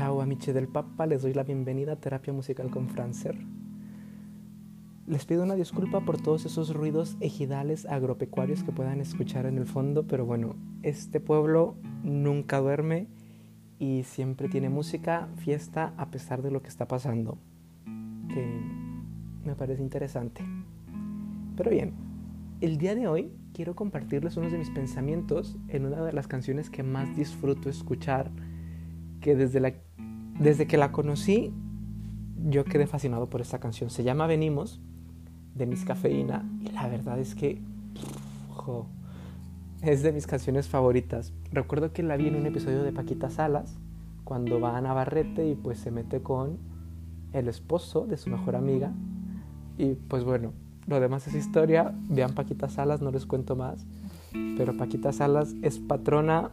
Chao amiche del Papa, les doy la bienvenida a Terapia Musical con Francer. Les pido una disculpa por todos esos ruidos ejidales agropecuarios que puedan escuchar en el fondo, pero bueno, este pueblo nunca duerme y siempre tiene música, fiesta, a pesar de lo que está pasando, que me parece interesante. Pero bien, el día de hoy quiero compartirles unos de mis pensamientos en una de las canciones que más disfruto escuchar, que desde, la, desde que la conocí yo quedé fascinado por esta canción. Se llama Venimos, de Miss Cafeína, y la verdad es que es de mis canciones favoritas. Recuerdo que la vi en un episodio de Paquita Salas, cuando va a Navarrete y pues se mete con el esposo de su mejor amiga. Y pues bueno, lo demás es historia. Vean Paquita Salas, no les cuento más. Pero Paquita Salas es patrona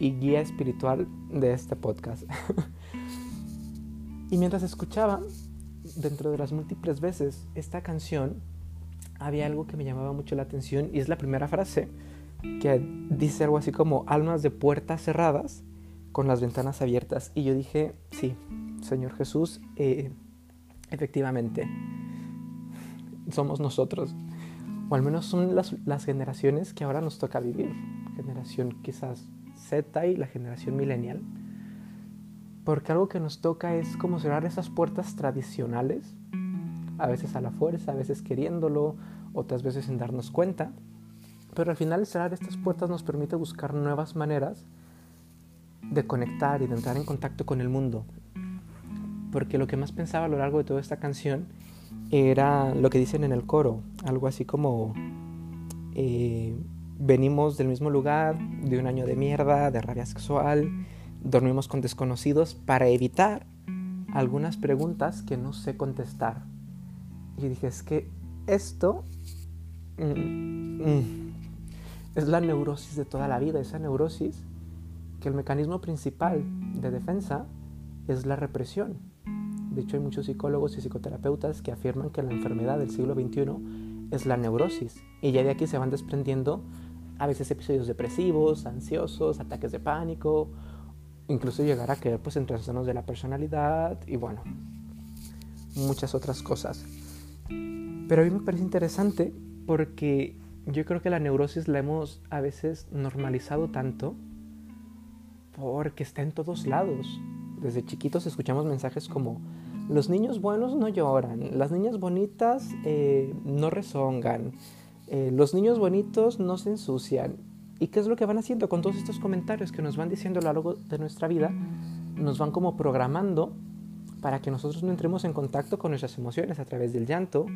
y guía espiritual de este podcast. y mientras escuchaba, dentro de las múltiples veces, esta canción, había algo que me llamaba mucho la atención y es la primera frase, que dice algo así como almas de puertas cerradas con las ventanas abiertas. Y yo dije, sí, Señor Jesús, eh, efectivamente somos nosotros, o al menos son las, las generaciones que ahora nos toca vivir, generación quizás Z y la generación millennial, porque algo que nos toca es como cerrar esas puertas tradicionales, a veces a la fuerza, a veces queriéndolo, otras veces sin darnos cuenta, pero al final cerrar estas puertas nos permite buscar nuevas maneras de conectar y de entrar en contacto con el mundo. Porque lo que más pensaba a lo largo de toda esta canción era lo que dicen en el coro, algo así como eh, venimos del mismo lugar, de un año de mierda, de rabia sexual, dormimos con desconocidos para evitar algunas preguntas que no sé contestar. Y dije, es que esto mm, mm, es la neurosis de toda la vida, esa neurosis que el mecanismo principal de defensa es la represión. De hecho, hay muchos psicólogos y psicoterapeutas que afirman que la enfermedad del siglo XXI es la neurosis. Y ya de aquí se van desprendiendo a veces episodios depresivos, ansiosos, ataques de pánico, incluso llegar a caer pues, en trastornos de la personalidad y bueno, muchas otras cosas. Pero a mí me parece interesante porque yo creo que la neurosis la hemos a veces normalizado tanto porque está en todos lados. Desde chiquitos escuchamos mensajes como los niños buenos no lloran, las niñas bonitas eh, no rezongan, eh, los niños bonitos no se ensucian. ¿Y qué es lo que van haciendo con todos estos comentarios que nos van diciendo a lo largo de nuestra vida? Nos van como programando para que nosotros no entremos en contacto con nuestras emociones a través del llanto,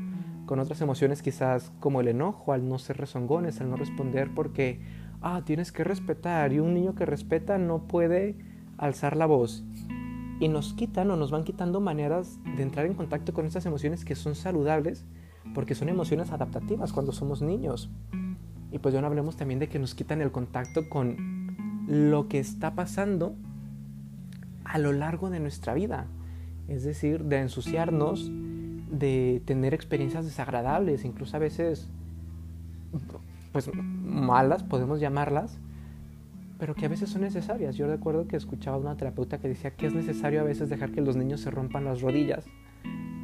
con otras emociones quizás como el enojo, al no ser rezongones, al no responder porque, ah, tienes que respetar y un niño que respeta no puede alzar la voz y nos quitan o nos van quitando maneras de entrar en contacto con estas emociones que son saludables porque son emociones adaptativas cuando somos niños. Y pues ya no hablemos también de que nos quitan el contacto con lo que está pasando a lo largo de nuestra vida. Es decir, de ensuciarnos, de tener experiencias desagradables, incluso a veces pues malas podemos llamarlas, pero que a veces son necesarias. Yo recuerdo que escuchaba a una terapeuta que decía que es necesario a veces dejar que los niños se rompan las rodillas,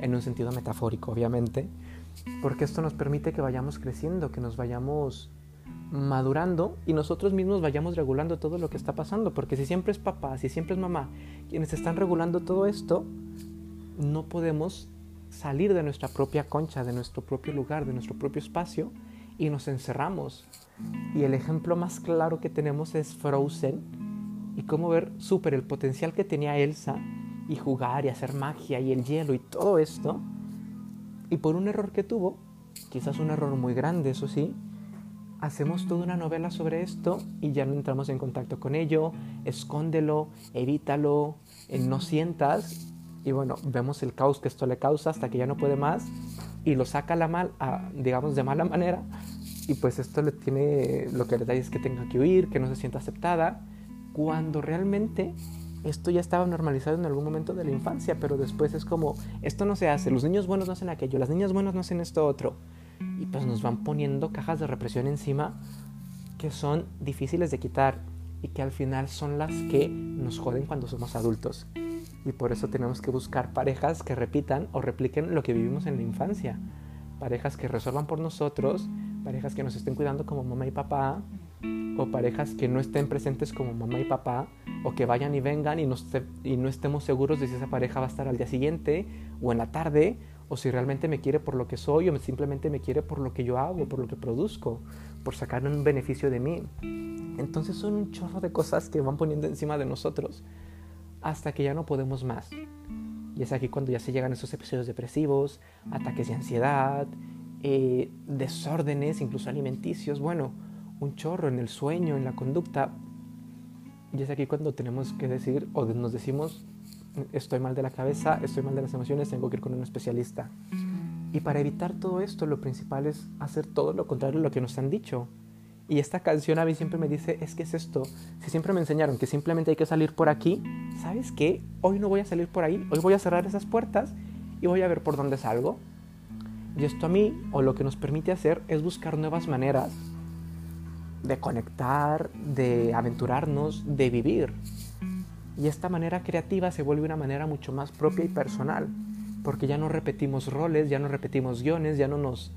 en un sentido metafórico, obviamente, porque esto nos permite que vayamos creciendo, que nos vayamos madurando y nosotros mismos vayamos regulando todo lo que está pasando, porque si siempre es papá, si siempre es mamá quienes están regulando todo esto, no podemos salir de nuestra propia concha, de nuestro propio lugar, de nuestro propio espacio y nos encerramos y el ejemplo más claro que tenemos es Frozen y cómo ver súper el potencial que tenía Elsa y jugar y hacer magia y el hielo y todo esto. Y por un error que tuvo, quizás un error muy grande, eso sí, hacemos toda una novela sobre esto y ya no entramos en contacto con ello, escóndelo, evítalo, eh, no sientas. Y bueno, vemos el caos que esto le causa hasta que ya no puede más y lo saca la mal, digamos de mala manera. Y pues esto le tiene, lo que le da es que tenga que huir, que no se sienta aceptada, cuando realmente esto ya estaba normalizado en algún momento de la infancia, pero después es como, esto no se hace, los niños buenos no hacen aquello, las niñas buenas no hacen esto otro. Y pues nos van poniendo cajas de represión encima que son difíciles de quitar y que al final son las que nos joden cuando somos adultos. Y por eso tenemos que buscar parejas que repitan o repliquen lo que vivimos en la infancia. Parejas que resuelvan por nosotros, parejas que nos estén cuidando como mamá y papá, o parejas que no estén presentes como mamá y papá, o que vayan y vengan y no, estemos seguros de si esa pareja va a estar al día siguiente o en la tarde, o si realmente me quiere por lo que soy o simplemente me quiere por lo que yo hago, por lo que produzco, por sacar un beneficio de mí. Entonces son un chorro de cosas que van poniendo encima de nosotros hasta que ya no podemos más. Y es aquí cuando ya se llegan esos episodios depresivos, ataques de ansiedad, eh, desórdenes, incluso alimenticios, bueno, un chorro en el sueño, en la conducta. Y es aquí cuando tenemos que decir o nos decimos, estoy mal de la cabeza, estoy mal de las emociones, tengo que ir con un especialista. Y para evitar todo esto, lo principal es hacer todo lo contrario de lo que nos han dicho. Y esta canción a mí siempre me dice, es que es esto. Si siempre me enseñaron que simplemente hay que salir por aquí, ¿sabes qué? Hoy no voy a salir por ahí, hoy voy a cerrar esas puertas y voy a ver por dónde salgo. Y esto a mí, o lo que nos permite hacer, es buscar nuevas maneras de conectar, de aventurarnos, de vivir. Y esta manera creativa se vuelve una manera mucho más propia y personal, porque ya no repetimos roles, ya no repetimos guiones, ya no nos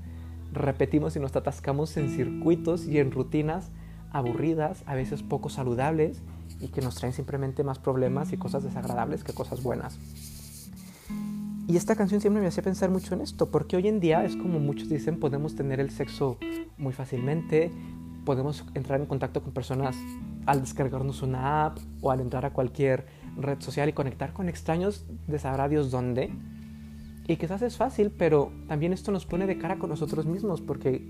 repetimos y nos atascamos en circuitos y en rutinas aburridas, a veces poco saludables y que nos traen simplemente más problemas y cosas desagradables que cosas buenas. Y esta canción siempre me hacía pensar mucho en esto, porque hoy en día es como muchos dicen, podemos tener el sexo muy fácilmente, podemos entrar en contacto con personas al descargarnos una app o al entrar a cualquier red social y conectar con extraños de sabrá Dios dónde. Y quizás es fácil, pero también esto nos pone de cara con nosotros mismos, porque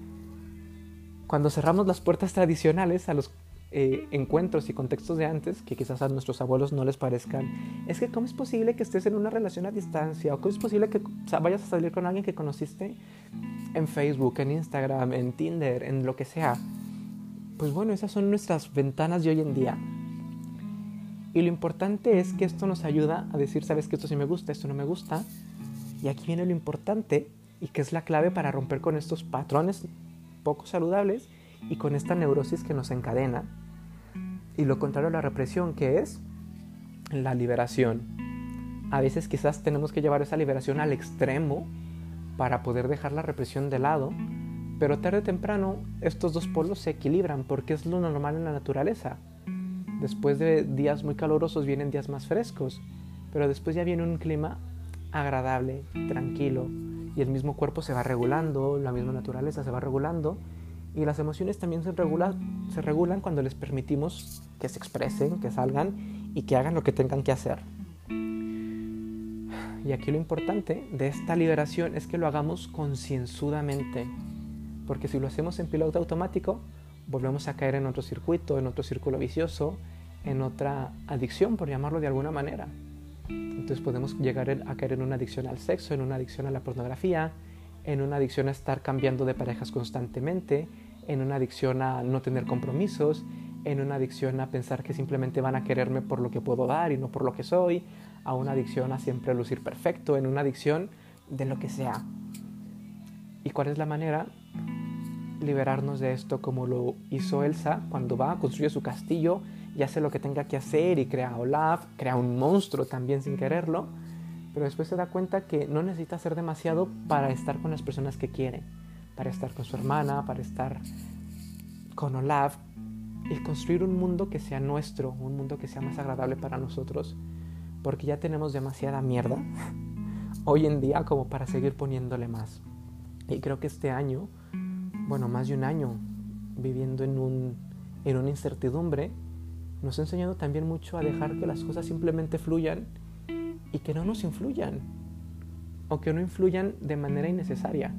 cuando cerramos las puertas tradicionales a los eh, encuentros y contextos de antes que quizás a nuestros abuelos no les parezcan. Es que ¿cómo es posible que estés en una relación a distancia? ¿O cómo es posible que vayas a salir con alguien que conociste en Facebook, en Instagram, en Tinder, en lo que sea? Pues bueno, esas son nuestras ventanas de hoy en día. Y lo importante es que esto nos ayuda a decir, sabes que esto sí me gusta, esto no me gusta. Y aquí viene lo importante y que es la clave para romper con estos patrones poco saludables y con esta neurosis que nos encadena y lo contrario a la represión, que es la liberación. A veces quizás tenemos que llevar esa liberación al extremo para poder dejar la represión de lado, pero tarde o temprano estos dos polos se equilibran porque es lo normal en la naturaleza. Después de días muy calurosos vienen días más frescos, pero después ya viene un clima agradable, tranquilo, y el mismo cuerpo se va regulando, la misma naturaleza se va regulando y las emociones también se se regulan cuando les permitimos que se expresen, que salgan y que hagan lo que tengan que hacer. Y aquí lo importante de esta liberación es que lo hagamos concienzudamente, porque si lo hacemos en piloto automático, volvemos a caer en otro circuito, en otro círculo vicioso, en otra adicción, por llamarlo de alguna manera. Entonces podemos llegar a caer en una adicción al sexo, en una adicción a la pornografía, en una adicción a estar cambiando de parejas constantemente, en una adicción a no tener compromisos, en una adicción a pensar que simplemente van a quererme por lo que puedo dar y no por lo que soy, a una adicción a siempre lucir perfecto, en una adicción de lo que sea. ¿Y cuál es la manera? Liberarnos de esto como lo hizo Elsa cuando va, construye su castillo y hace lo que tenga que hacer y crea a Olaf, crea un monstruo también sin quererlo, pero después se da cuenta que no necesita hacer demasiado para estar con las personas que quiere para estar con su hermana, para estar con Olaf y construir un mundo que sea nuestro, un mundo que sea más agradable para nosotros, porque ya tenemos demasiada mierda hoy en día como para seguir poniéndole más. Y creo que este año, bueno, más de un año viviendo en, un, en una incertidumbre, nos ha enseñado también mucho a dejar que las cosas simplemente fluyan y que no nos influyan, o que no influyan de manera innecesaria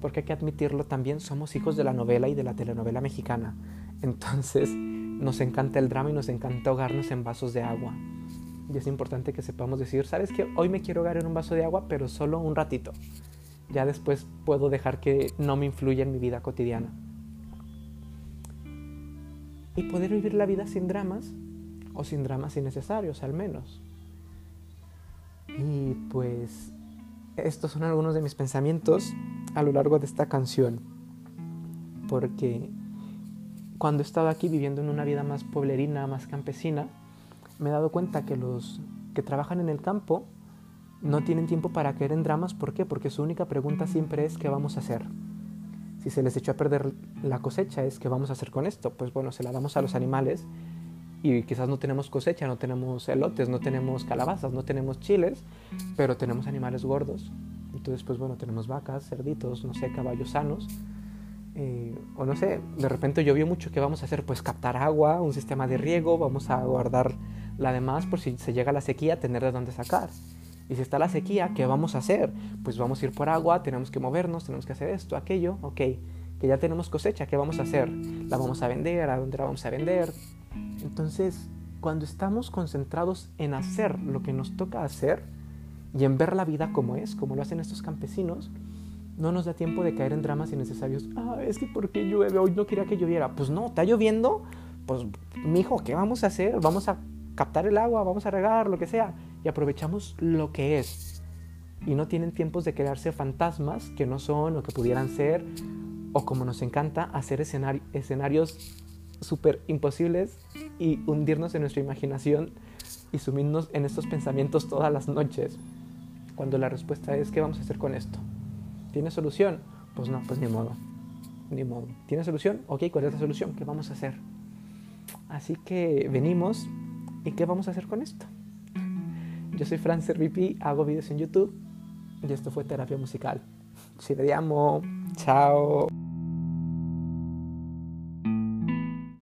porque hay que admitirlo también, somos hijos de la novela y de la telenovela mexicana. Entonces nos encanta el drama y nos encanta ahogarnos en vasos de agua. Y es importante que sepamos decir, ¿sabes qué? Hoy me quiero ahogar en un vaso de agua, pero solo un ratito. Ya después puedo dejar que no me influya en mi vida cotidiana. Y poder vivir la vida sin dramas, o sin dramas innecesarios al menos. Y pues estos son algunos de mis pensamientos a lo largo de esta canción. Porque cuando he estado aquí viviendo en una vida más pueblerina, más campesina, me he dado cuenta que los, que trabajan en el campo no tienen tiempo para caer en dramas. ¿Por qué? Porque su única pregunta siempre es ¿qué vamos a hacer? Si se les echó a perder la cosecha es ¿qué vamos a hacer con esto? Pues bueno, se la damos a los animales y quizás no tenemos cosecha, no tenemos elotes, no tenemos calabazas, no tenemos chiles, pero tenemos animales gordos. Entonces, pues bueno, tenemos vacas, cerditos, no sé, caballos sanos. Eh, o no sé, de repente llovió mucho, ¿qué vamos a hacer? Pues captar agua, un sistema de riego, vamos a guardar la demás por si se llega la sequía, tener de dónde sacar. Y si está la sequía, ¿qué vamos a hacer? Pues vamos a ir por agua, tenemos que movernos, tenemos que hacer esto, aquello, ok. Que ya tenemos cosecha, ¿qué vamos a hacer? ¿La vamos a vender? ¿A dónde la vamos a vender? Entonces, cuando estamos concentrados en hacer lo que nos toca hacer y en ver la vida como es, como lo hacen estos campesinos, no nos da tiempo de caer en dramas innecesarios. Ah, es que ¿por qué llueve? Hoy no quería que lloviera. Pues no, está lloviendo. Pues, mijo, ¿qué vamos a hacer? Vamos a captar el agua, vamos a regar, lo que sea y aprovechamos lo que es. Y no tienen tiempos de crearse fantasmas que no son o que pudieran ser, o como nos encanta, hacer escenarios súper imposibles y hundirnos en nuestra imaginación y sumirnos en estos pensamientos todas las noches. Cuando la respuesta es, ¿qué vamos a hacer con esto? ¿Tiene solución? Pues no, pues ni modo. Ni modo. ¿Tiene solución? Ok, ¿cuál es la solución? ¿Qué vamos a hacer? Así que venimos y ¿qué vamos a hacer con esto? Yo soy Fran VP, hago videos en YouTube y esto fue terapia musical. Ci vediamo, chao.